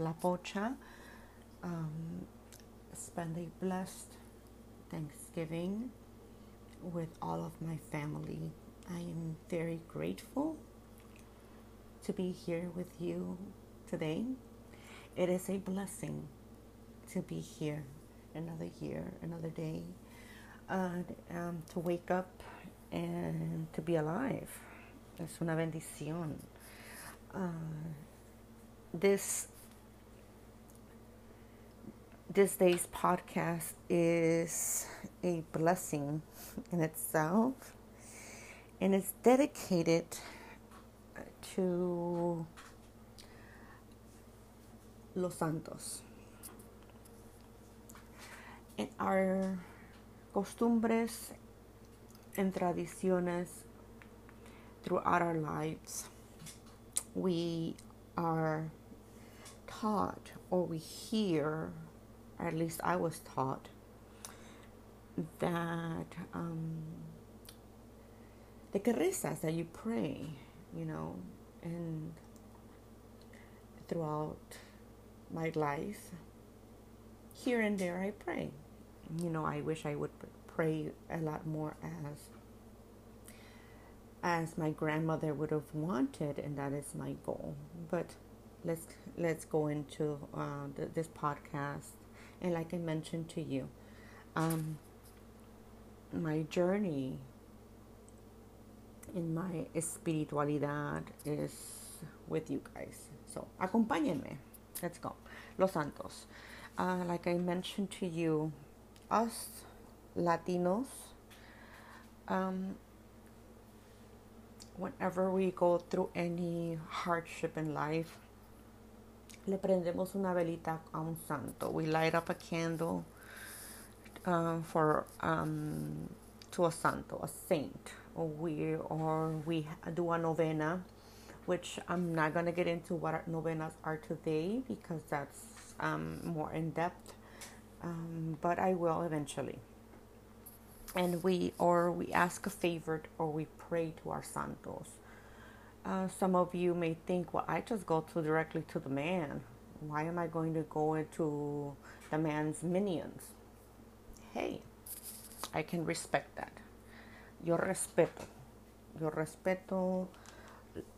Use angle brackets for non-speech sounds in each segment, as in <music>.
La Pocha, um, spent a blessed Thanksgiving with all of my family. I am very grateful to be here with you today. It is a blessing to be here another year, another day, uh, um, to wake up and to be alive. Es una bendición. Uh, this this day's podcast is a blessing in itself, and it's dedicated to Los Santos. And our costumbres and tradiciones throughout our lives, we are taught or we hear, at least I was taught, that um, the que rezas, that you pray, you know, and throughout my life, here and there I pray. You know, I wish I would pray a lot more as as my grandmother would have wanted, and that is my goal. But let's let's go into uh, this podcast, and like I mentioned to you, um, my journey in my espiritualidad is with you guys. So acompáñenme. Let's go. Los Santos. Uh, like I mentioned to you, us Latinos, um, whenever we go through any hardship in life, le prendemos una velita a un santo. We light up a candle uh, for um, to a santo, a saint, or we or we do a novena which I'm not going to get into what novenas are today because that's um, more in depth, um, but I will eventually. And we or we ask a favor or we pray to our santos. Uh, some of you may think, well, I just go to directly to the man. Why am I going to go into the man's minions? Hey, I can respect that. Yo respeto. Yo respeto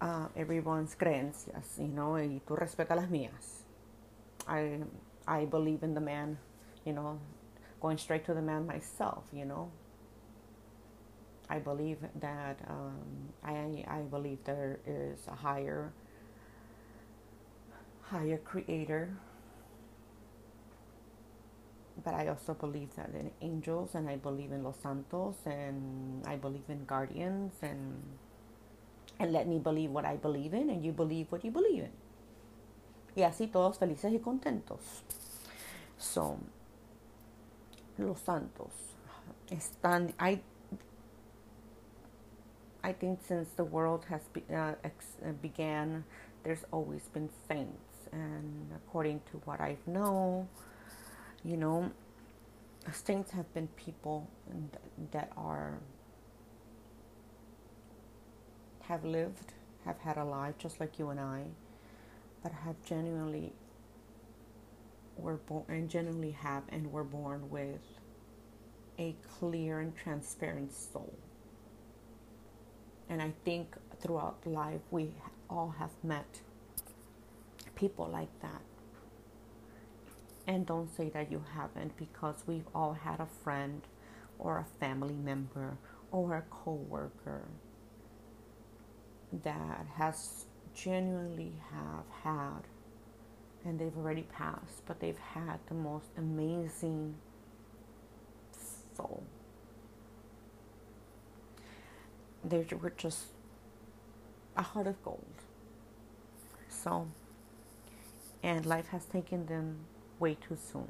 uh, everyone's creencias, you know, y tú respeta las mías. I, I believe in the man, you know, going straight to the man myself, you know. I believe that um, I, I believe there is a higher, higher creator. But I also believe that in angels, and I believe in los santos, and I believe in guardians, and and let me believe what I believe in and you believe what you believe in. Y así todos felices y contentos. So, los santos están, I, I think since the world has be, uh, ex, uh, began, there's always been saints. And according to what I've known, you know, saints have been people that are have lived, have had a life just like you and I, but have genuinely were born and genuinely have and were born with a clear and transparent soul. And I think throughout life we all have met people like that. And don't say that you haven't because we've all had a friend or a family member or a coworker that has genuinely have had and they've already passed but they've had the most amazing soul they were just a heart of gold so and life has taken them way too soon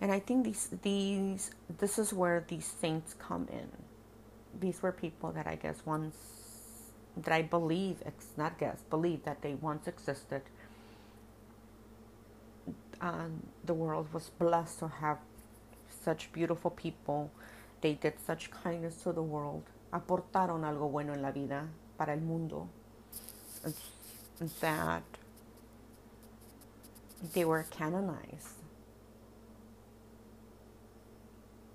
and i think these these this is where these saints come in these were people that I guess once that I believe, not guess, believe that they once existed. Um, the world was blessed to have such beautiful people. They did such kindness to the world. Aportaron algo bueno en la vida para el mundo. That they were canonized.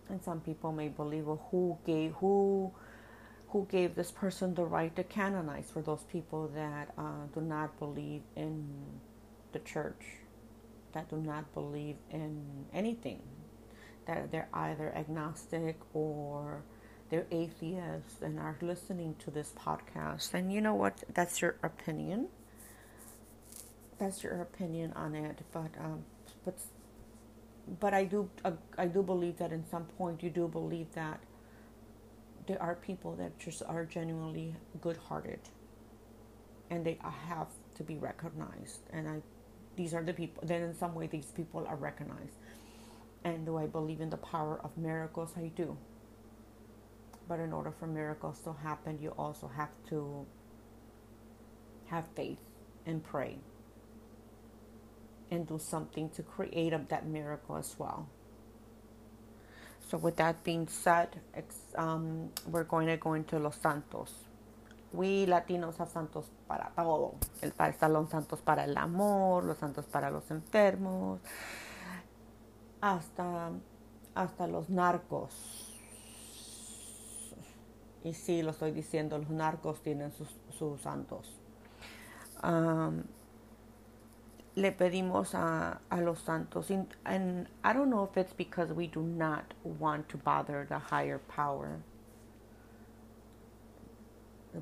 And some people may believe, well, who gave who who gave this person the right to canonize for those people that uh, do not believe in the church, that do not believe in anything, that they're either agnostic or they're atheists and are listening to this podcast. And you know what? That's your opinion. That's your opinion on it. But um, but but I do uh, I do believe that in some point you do believe that there are people that just are genuinely good-hearted, and they have to be recognized. And I, these are the people. Then in some way these people are recognized. And do I believe in the power of miracles? I do. But in order for miracles to happen, you also have to have faith and pray and do something to create that miracle as well. So, with that being said, um, we're going to go into Los Santos. We Latinos have santos para todo. El, los santos para el amor, los santos para los enfermos, hasta, hasta los narcos. Y sí, lo estoy diciendo, los narcos tienen sus, sus santos. Um, le pedimos a, a los santos. And I don't know if it's because we do not want to bother the higher power.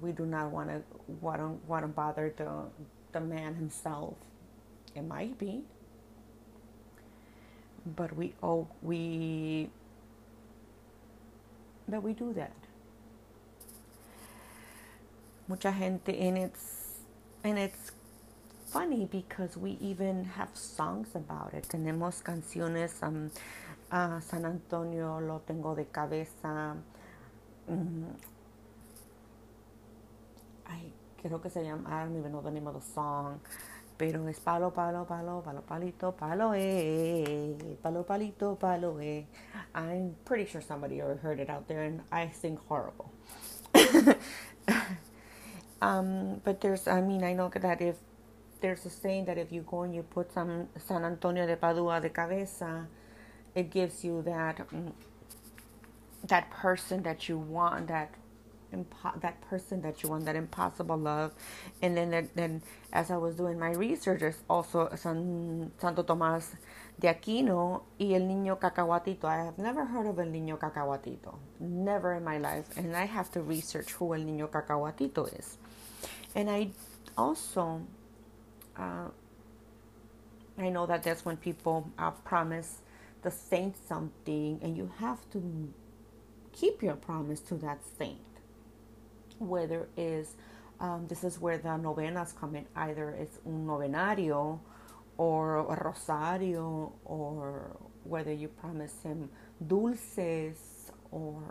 We do not want to want to, want to bother the the man himself. It might be, but we oh we but we do that. Mucha gente, and it's and it's funny because we even have songs about it. Tenemos canciones, um, uh, San Antonio lo tengo de cabeza. Um, ay, creo que se llama, I don't even know the name of the song. Pero es palo, palo, palo, palo, palito, palo, eh, palo, palito, palo, eh. I'm pretty sure somebody already heard it out there and I sing horrible. <laughs> um, but there's, I mean, I know that if there's a saying that if you go and you put some San Antonio de Padua de cabeza, it gives you that mm, that person that you want, that impo- that person that you want, that impossible love. And then, then as I was doing my research, there's also San, Santo Tomás de Aquino y el Niño Cacahuatito. I have never heard of el Niño Cacahuatito, never in my life, and I have to research who el Niño Cacahuatito is. And I also uh, I know that that's when people uh, promise the saint something, and you have to keep your promise to that saint. Whether is um, this is where the novenas come in. Either it's un novenario or a rosario, or whether you promise him dulces or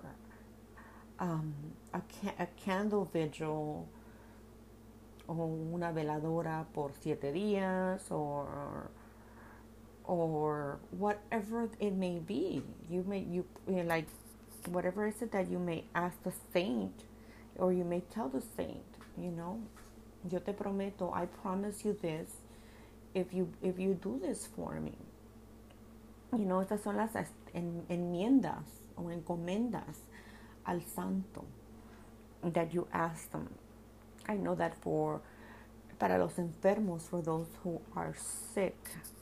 um, a, ca- a candle vigil or una veladora por siete días or or whatever it may be you may you, you like whatever is it that you may ask the saint or you may tell the saint you know yo te prometo i promise you this if you if you do this for me you know estas son las en, enmiendas o encomendas al santo that you ask them I know that for para los enfermos, for those who are sick,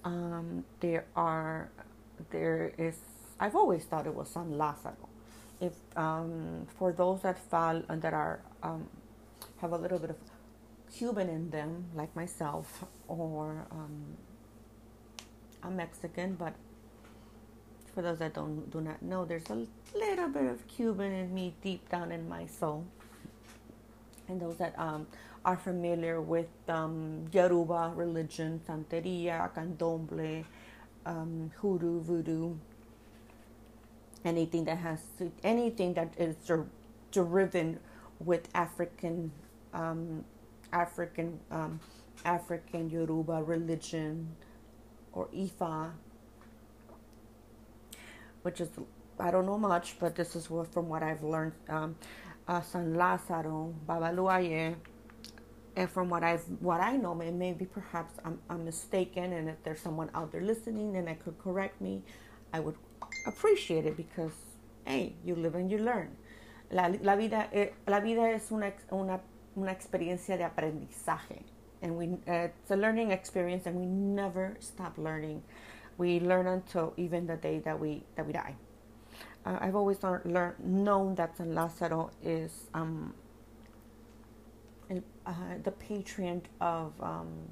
um, there are there is. I've always thought it was San Lázaro. If um, for those that fall and that are um, have a little bit of Cuban in them, like myself, or um, I'm Mexican, but for those that don't do not know, there's a little bit of Cuban in me deep down in my soul. And those that um, are familiar with um, Yoruba religion, Santeria, Candomblé, um, Hoodoo, Voodoo, anything that has anything that is der- driven with African um, African um, African Yoruba religion or Ifa, which is I don't know much, but this is what, from what I've learned. Um, uh, San Lázaro, Babaluaye, and from what I've what I know, maybe perhaps I'm, I'm mistaken, and if there's someone out there listening and that could correct me, I would appreciate it because hey, you live and you learn. La, la vida eh, la vida es una una una experiencia de aprendizaje, and we uh, it's a learning experience, and we never stop learning. We learn until even the day that we that we die. Uh, I've always learned, known that San Lázaro is um, uh, the patron of um,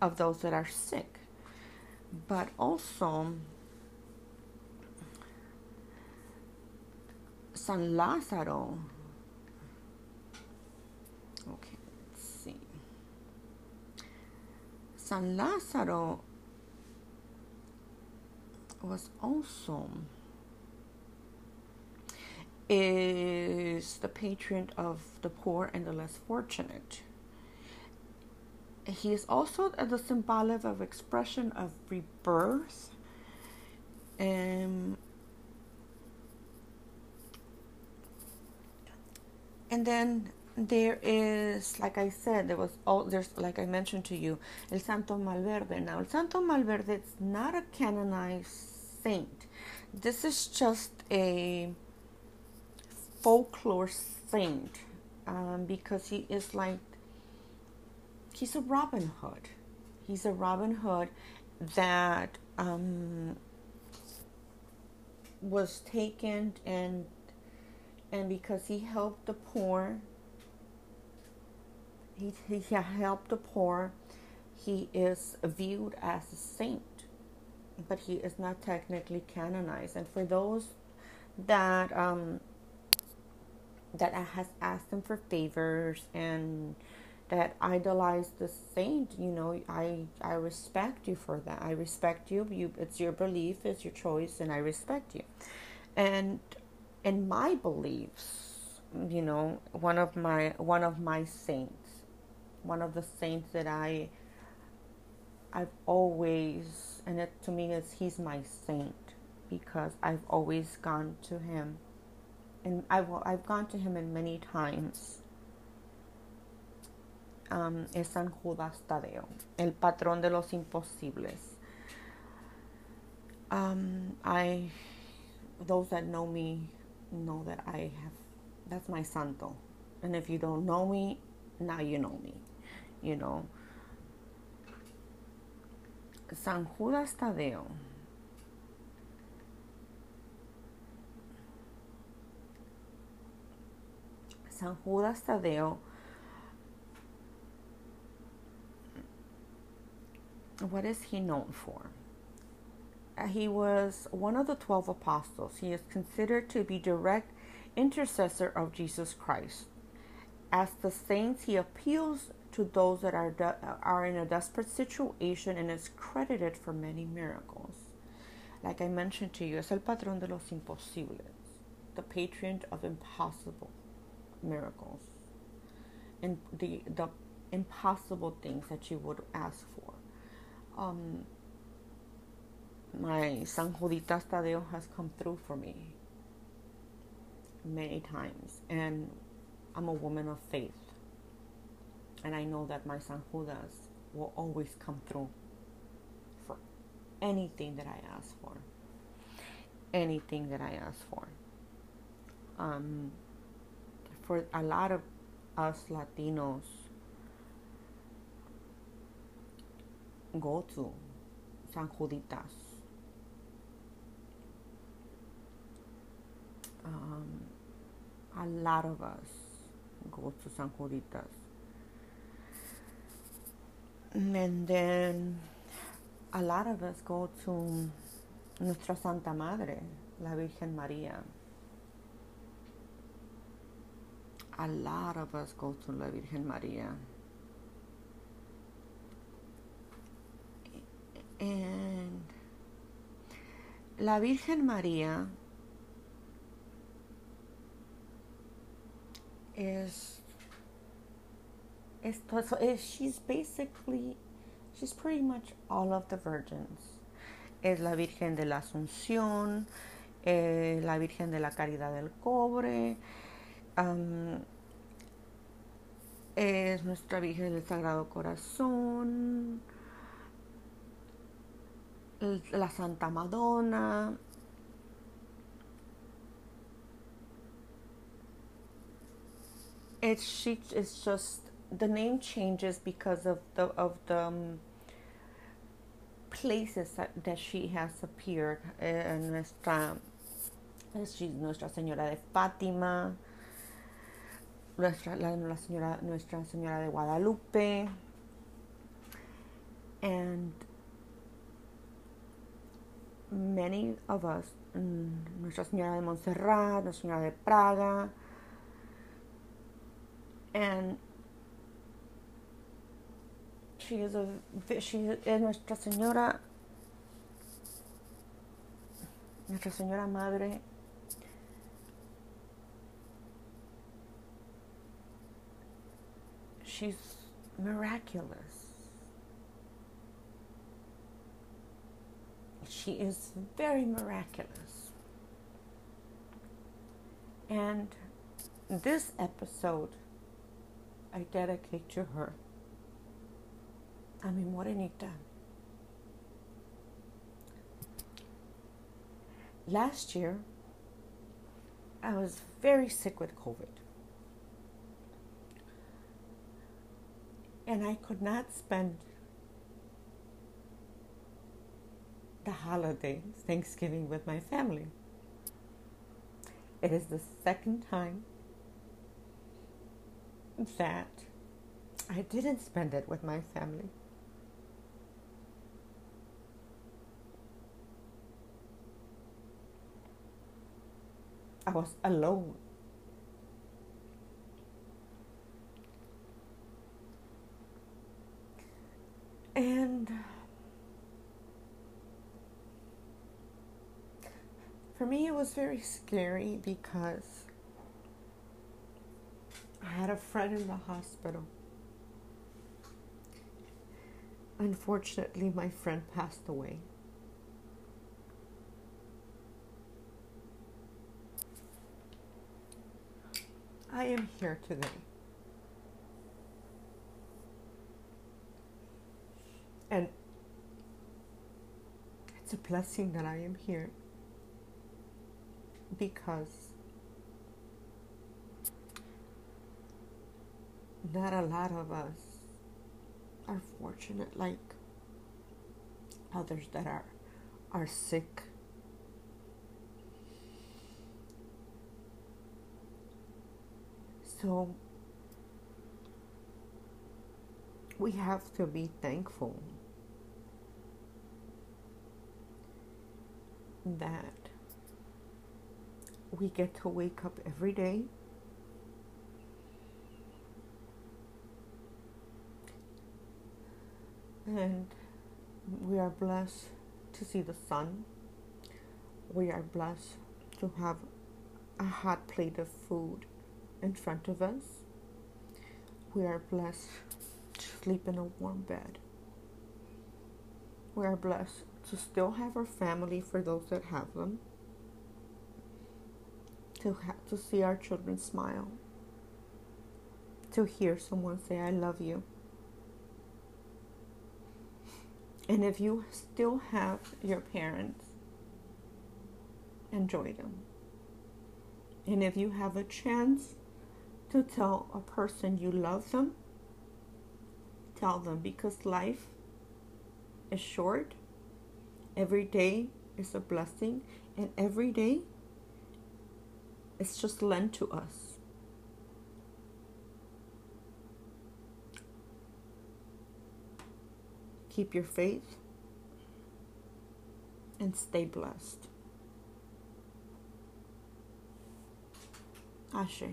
of those that are sick, but also San Lázaro. Okay, let's see. San Lázaro was also is the patron of the poor and the less fortunate. He is also the symbolic of expression of rebirth and and then there is like i said there was all there's like i mentioned to you el santo malverde. Now el santo malverde is not a canonized saint. This is just a folklore saint um, because he is like he's a robin hood. He's a robin hood that um, was taken and and because he helped the poor he, he helped the poor. He is viewed as a saint, but he is not technically canonized. And for those that um, that has asked him for favors and that idolize the saint, you know, I I respect you for that. I respect you. You, it's your belief, it's your choice, and I respect you. And in my beliefs, you know, one of my one of my saints one of the saints that I I've always and it to me is he's my saint because I've always gone to him and I've I've gone to him in many times. Um, es San Judas Tadeo, el patrón de los imposibles. Um, I, those that know me know that I have, that's my santo. And if you don't know me, now you know me you know. San Judas Tadeo. San Judas Tadeo. What is he known for? Uh, he was one of the 12 apostles. He is considered to be direct intercessor of Jesus Christ. As the saints, he appeals to those that are, de- are in a desperate situation and is credited for many miracles. Like I mentioned to you, es el patrón de los imposibles, the patron of impossible miracles, and the, the impossible things that you would ask for. Um, my San Juditas Tadeo has come through for me many times, and I'm a woman of faith. And I know that my San Judas will always come through for anything that I ask for. Anything that I ask for. Um, for a lot of us Latinos, go to San Juditas. Um, a lot of us go to San Juditas and then a lot of us go to Nuestra Santa Madre, la Virgen María. A lot of us go to la Virgen María. And la Virgen María is so eh, she's basically, she's pretty much all of the virgins. Es la Virgen de la Asunción, eh, la Virgen de la Caridad del Cobre, es nuestra Virgen del Sagrado Corazón, la Santa Madonna. It's she. It's just the name changes because of the of the um, places that, that she has appeared. Nuestra, she's Nuestra Señora de Fátima, nuestra, la, la señora, Nuestra Señora de Guadalupe, and many of us, mm, Nuestra Señora de Montserrat, Nuestra Señora de Praga, and she is a she es Nuestra Señora. Nuestra Señora Madre. She's miraculous. She is very miraculous. And this episode I dedicate to her a mi morenita. Last year, I was very sick with COVID. And I could not spend the holiday, Thanksgiving, with my family. It is the second time that I didn't spend it with my family. I was alone. And for me, it was very scary because had a friend in the hospital. Unfortunately, my friend passed away. I am here today. And it's a blessing that I am here because not a lot of us are fortunate like others that are are sick. So we have to be thankful that we get to wake up every day and we are blessed to see the sun. We are blessed to have a hot plate of food in front of us. We are blessed to sleep in a warm bed. We are blessed to still have our family for those that have them. To ha- to see our children smile. To hear someone say I love you. And if you still have your parents, enjoy them. And if you have a chance to tell a person you love them, tell them because life is short. Every day is a blessing, and every day is just lent to us. Keep your faith and stay blessed. Ashe.